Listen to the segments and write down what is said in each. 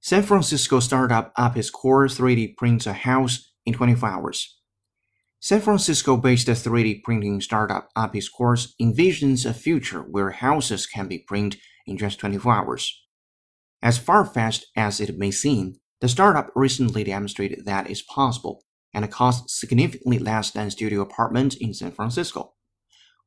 San Francisco startup Apis Cor 3D prints a house in 24 hours. San Francisco-based 3D printing startup Apis Cor envisions a future where houses can be printed in just 24 hours. As far-fetched as it may seem, the startup recently demonstrated that it's possible and costs significantly less than studio apartments in San Francisco.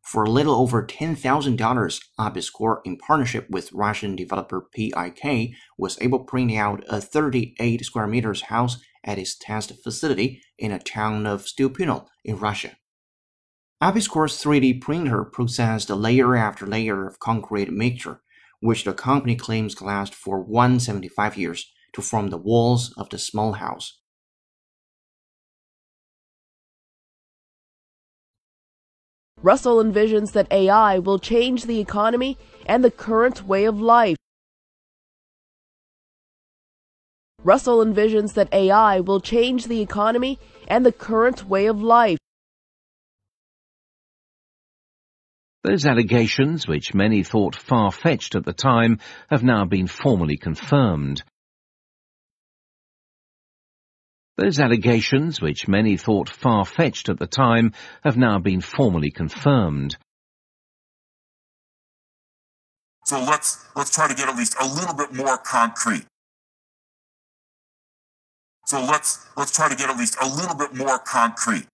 For a little over $10,000, Apis Cor, in partnership with Russian developer PIK, was able to print out a 38 square meters house at its test facility in a town of Stupino in Russia. Apis Cor's 3D printer processed layer after layer of concrete mixture, which the company claims lasted for 175 years to form the walls of the small house. Russell envisions that AI will change the economy and the current way of life. Russell envisions that AI will change the economy and the current way of life. Those allegations, which many thought far-fetched at the time, have now been formally confirmed. Those allegations, which many thought far-fetched at the time, have now been formally confirmed. So let's let's try to get at least a little bit more concrete. So let's let's try to get at least a little bit more concrete.